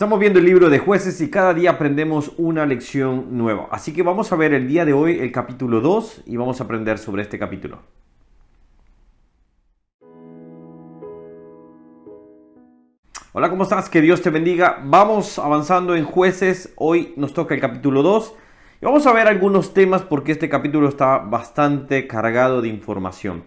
Estamos viendo el libro de jueces y cada día aprendemos una lección nueva. Así que vamos a ver el día de hoy el capítulo 2 y vamos a aprender sobre este capítulo. Hola, ¿cómo estás? Que Dios te bendiga. Vamos avanzando en jueces. Hoy nos toca el capítulo 2 y vamos a ver algunos temas porque este capítulo está bastante cargado de información.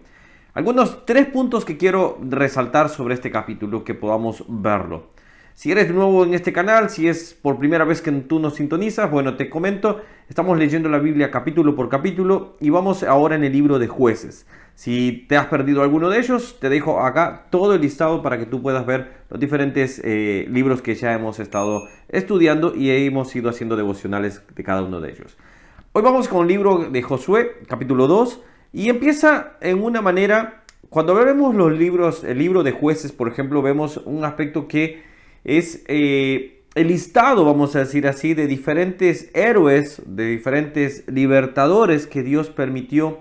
Algunos tres puntos que quiero resaltar sobre este capítulo que podamos verlo. Si eres nuevo en este canal, si es por primera vez que tú nos sintonizas, bueno, te comento, estamos leyendo la Biblia capítulo por capítulo y vamos ahora en el libro de jueces. Si te has perdido alguno de ellos, te dejo acá todo el listado para que tú puedas ver los diferentes eh, libros que ya hemos estado estudiando y hemos ido haciendo devocionales de cada uno de ellos. Hoy vamos con el libro de Josué, capítulo 2, y empieza en una manera, cuando vemos los libros, el libro de jueces, por ejemplo, vemos un aspecto que es eh, el listado, vamos a decir así, de diferentes héroes, de diferentes libertadores que Dios permitió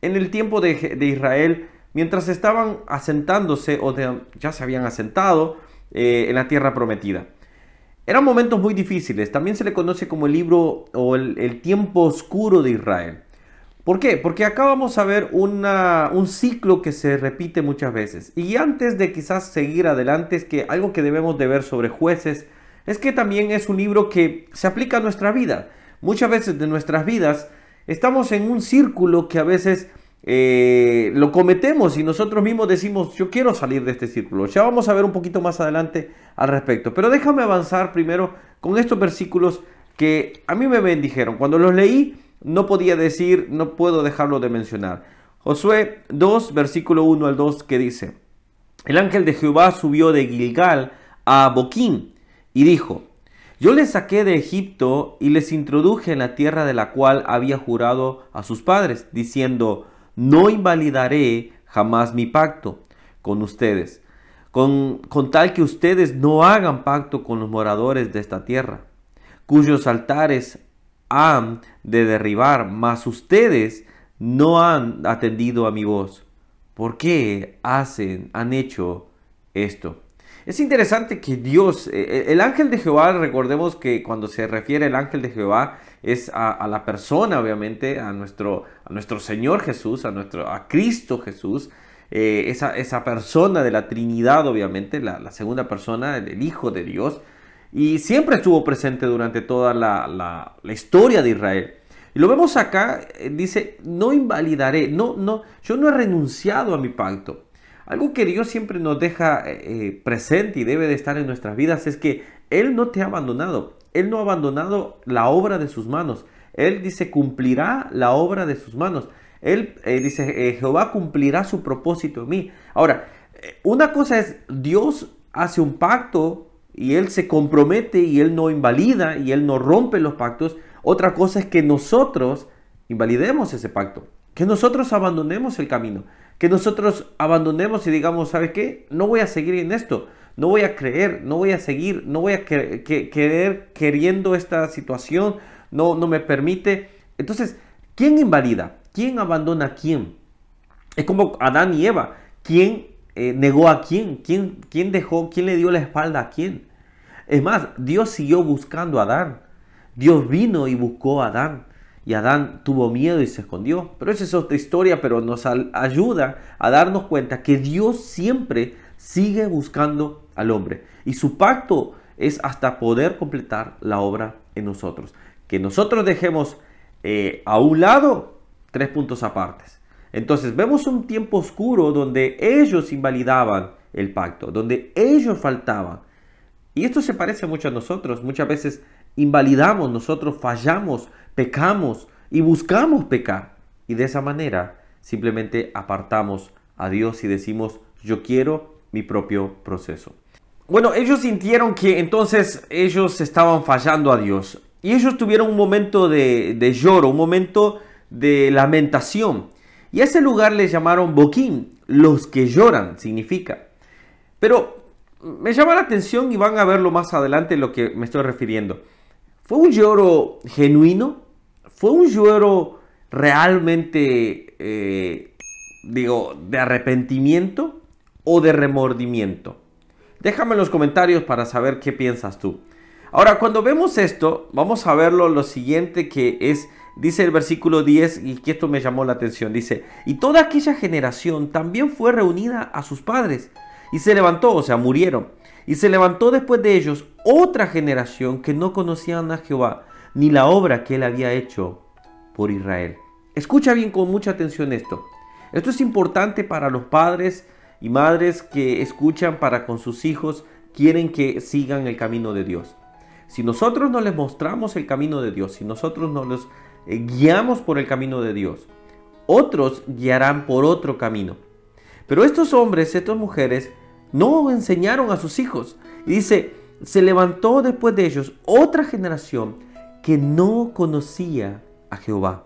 en el tiempo de, Israel mientras estaban asentándose o ya se habían asentado eh, en la tierra prometida. Eran momentos muy difíciles, también se le conoce como el libro o el tiempo oscuro de Israel. ¿Por qué? Porque acá vamos a ver un ciclo que se repite muchas veces. Y antes de quizás seguir adelante, es que algo que debemos de ver sobre jueces es que también es un libro que se aplica a nuestra vida. Muchas veces de nuestras vidas estamos en un círculo que a veces eh, lo cometemos y nosotros mismos decimos, yo quiero salir de este círculo. Ya vamos a ver un poquito más adelante al respecto. Pero déjame avanzar primero con estos versículos que a mí me bendijeron. Cuando los leí, no podía decir, no puedo dejarlo de mencionar. Josué 2, versículo 1 al 2, que dice, el ángel de Jehová subió de Gilgal a Boquín y dijo, yo les saqué de Egipto y les introduje en la tierra de la cual había jurado a sus padres, diciendo, no invalidaré jamás mi pacto con ustedes, con, con tal que ustedes no hagan pacto con los moradores de esta tierra, cuyos altares han de derribar, mas ustedes no han atendido a mi voz. ¿Por qué hacen, han hecho esto? Es interesante que Dios, eh, eh, el ángel de Jehová, recordemos que cuando se refiere al ángel de Jehová es a, la persona, obviamente, a nuestro, a nuestro Señor Jesús, a, nuestro, a Cristo Jesús, eh, esa, esa, persona de la Trinidad, obviamente, la segunda persona, el Hijo de Dios, y siempre estuvo presente durante toda la, historia de Israel. Y lo vemos acá, eh, dice, no invalidaré, no, no, yo no he renunciado a mi pacto. Algo que Dios siempre nos deja eh, eh, presente y debe de estar en nuestras vidas es que Él no te ha abandonado. Él no ha abandonado la obra de sus manos. Él dice, cumplirá la obra de sus manos. Él dice, Jehová cumplirá su propósito en mí. Ahora, una cosa es, Dios hace un pacto y Él se compromete y Él no invalida y Él no rompe los pactos. Otra cosa es que nosotros invalidemos ese pacto, que nosotros abandonemos el camino, que nosotros abandonemos y digamos, ¿sabe qué? No voy a seguir en esto, no voy a creer, no voy a seguir, no voy a querer queriendo esta situación, no, no me permite. Entonces, ¿quién invalida? ¿Quién abandona quién? Es como Adán y Eva. ¿Quién eh, negó a quién? quién, quién dejó, quién le dio la espalda a quién. Es más, Dios siguió buscando a Adán. Dios vino y buscó a Adán. Y Adán tuvo miedo y se escondió. Pero esa es otra historia, pero nos ayuda a darnos cuenta que Dios siempre sigue buscando al hombre. Y su pacto es hasta poder completar la obra en nosotros. Que nosotros dejemos eh, a un lado tres puntos apartes. Entonces vemos un tiempo oscuro donde ellos invalidaban el pacto, donde ellos faltaban. Y esto se parece mucho a nosotros. Muchas veces invalidamos, nosotros fallamos, pecamos y buscamos pecar. Y de esa manera simplemente apartamos a Dios y decimos, yo quiero mi propio proceso. Bueno, ellos sintieron que entonces ellos estaban fallando a Dios. Y ellos tuvieron un momento de, de lloro, un momento de lamentación. Y a ese lugar le llamaron Boquín, los que lloran, significa. Pero me llama la atención y van a verlo más adelante lo que me estoy refiriendo. ¿Fue un lloro genuino? ¿Fue un lloro realmente, eh, digo, de arrepentimiento o de remordimiento? Déjame en los comentarios para saber qué piensas tú. Ahora, cuando vemos esto, vamos a verlo lo siguiente que es, dice el versículo 10, y que esto me llamó la atención, dice, y toda aquella generación también fue reunida a sus padres, y se levantó, o sea, murieron, y se levantó después de ellos otra generación que no conocían a Jehová, ni la obra que él había hecho por Israel. Escucha bien con mucha atención esto. Esto es importante para los padres y madres que escuchan para con sus hijos, quieren que sigan el camino de Dios. Si nosotros no les mostramos el camino de Dios, si nosotros no eh, guiamos por el camino de Dios, otros guiarán por otro camino. Pero estos hombres, estas mujeres, no enseñaron a sus hijos. Y dice, se levantó después de ellos otra generación que no conocía a Jehová,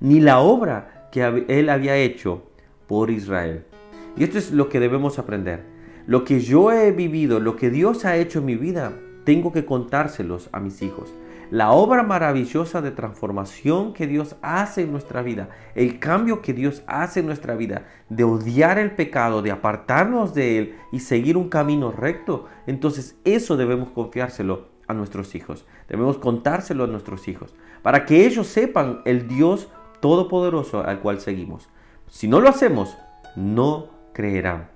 ni la obra que él había hecho por Israel. Y esto es lo que debemos aprender. Lo que yo he vivido, lo que Dios ha hecho en mi vida, tengo que contárselos a mis hijos. La obra maravillosa de transformación que Dios hace en nuestra vida, el cambio que Dios hace en nuestra vida, de odiar el pecado, de apartarnos de él y seguir un camino recto, entonces eso debemos confiárselo a nuestros hijos. Debemos contárselo a nuestros hijos para que ellos sepan el Dios todopoderoso al cual seguimos. Si no lo hacemos, no creerán.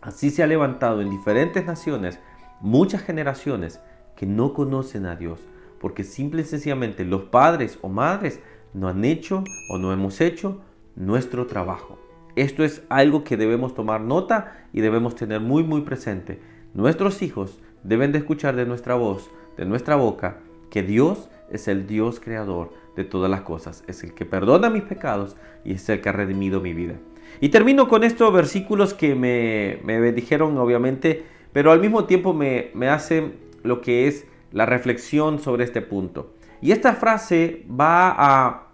Así se ha levantado en diferentes naciones muchas generaciones que no conocen a Dios, porque simple y sencillamente los padres o madres no han hecho o no hemos hecho nuestro trabajo. Esto es algo que debemos tomar nota y debemos tener muy muy presente. Nuestros hijos deben de escuchar de nuestra voz, de nuestra boca, que Dios es el Dios creador de todas las cosas, es el que perdona mis pecados y es el que ha redimido mi vida. Y termino con estos versículos que me, me dijeron obviamente pero al mismo tiempo me, hace lo que es la reflexión sobre este punto. Y esta frase va a,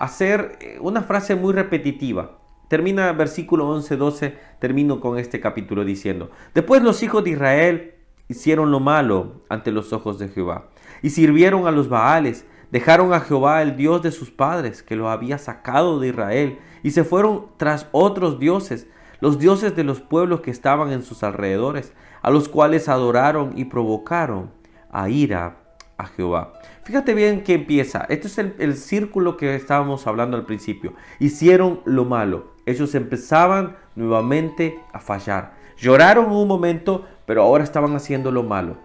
hacer ser una frase muy repetitiva. Termina versículo 11-12, termino con este capítulo diciendo, después los hijos de Israel hicieron lo malo ante los ojos de Jehová y sirvieron a los Baales, dejaron a Jehová el Dios de sus padres que lo había sacado de Israel y se fueron tras otros dioses, los dioses de los pueblos que estaban en sus alrededores, a los cuales adoraron y provocaron a ira a Jehová. Fíjate bien que empieza. Este es el, círculo que estábamos hablando al principio. Hicieron lo malo. Ellos empezaban nuevamente a fallar. Lloraron un momento, pero ahora estaban haciendo lo malo.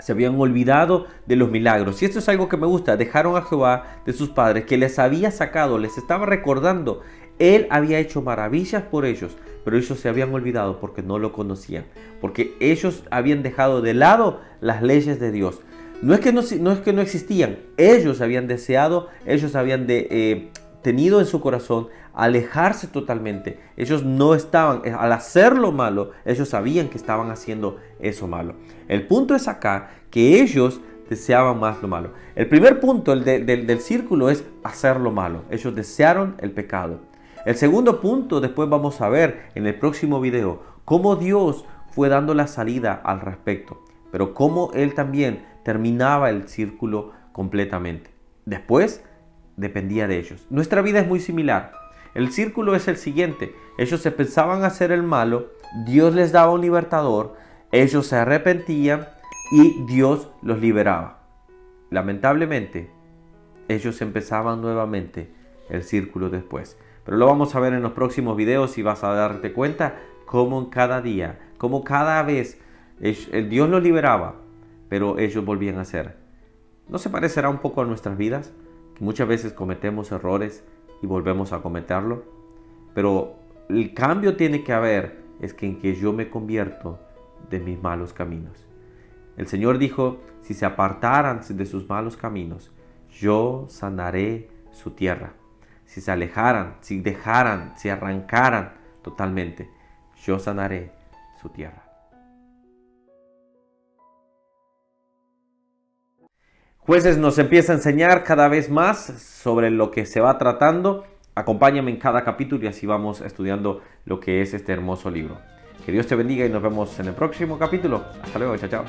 Se habían olvidado de los milagros. Y esto es algo que me gusta. Dejaron a Jehová de sus padres, que les había sacado, les estaba recordando. Él había hecho maravillas por ellos pero ellos se habían olvidado porque no lo conocían, porque ellos habían dejado de lado las leyes de Dios. No es que no, es que no existían, ellos habían deseado, ellos habían eh, tenido en su corazón alejarse totalmente. Ellos no estaban, eh, al hacer lo malo, ellos sabían que estaban haciendo eso malo. El punto es acá que ellos deseaban más lo malo. El primer punto el del círculo es hacer lo malo. Ellos desearon el pecado. El segundo punto, después vamos a ver en el próximo video, cómo Dios fue dando la salida al respecto, pero cómo Él también terminaba el círculo completamente. Después dependía de ellos. Nuestra vida es muy similar. El círculo es el siguiente. Ellos se pensaban hacer el malo, Dios les daba un libertador, ellos se arrepentían y Dios los liberaba. Lamentablemente, ellos empezaban nuevamente el círculo después. Pero lo vamos a ver en los próximos videos y vas a darte cuenta cómo cada día, cómo cada vez el Dios los liberaba, pero ellos volvían a ser. ¿No se parecerá un poco a nuestras vidas? Muchas veces cometemos errores y volvemos a cometerlo. Pero el cambio tiene que haber es que en que yo me convierto de mis malos caminos. El Señor dijo, si se apartaran de sus malos caminos, yo sanaré su tierra si se alejaran, si dejaran, si arrancaran totalmente, yo sanaré su tierra. Jueces nos empieza a enseñar cada vez más sobre lo que se va tratando. Acompáñame en cada capítulo y así vamos estudiando lo que es este hermoso libro. Que Dios te bendiga y nos vemos en el próximo capítulo. Hasta luego, chao, chao.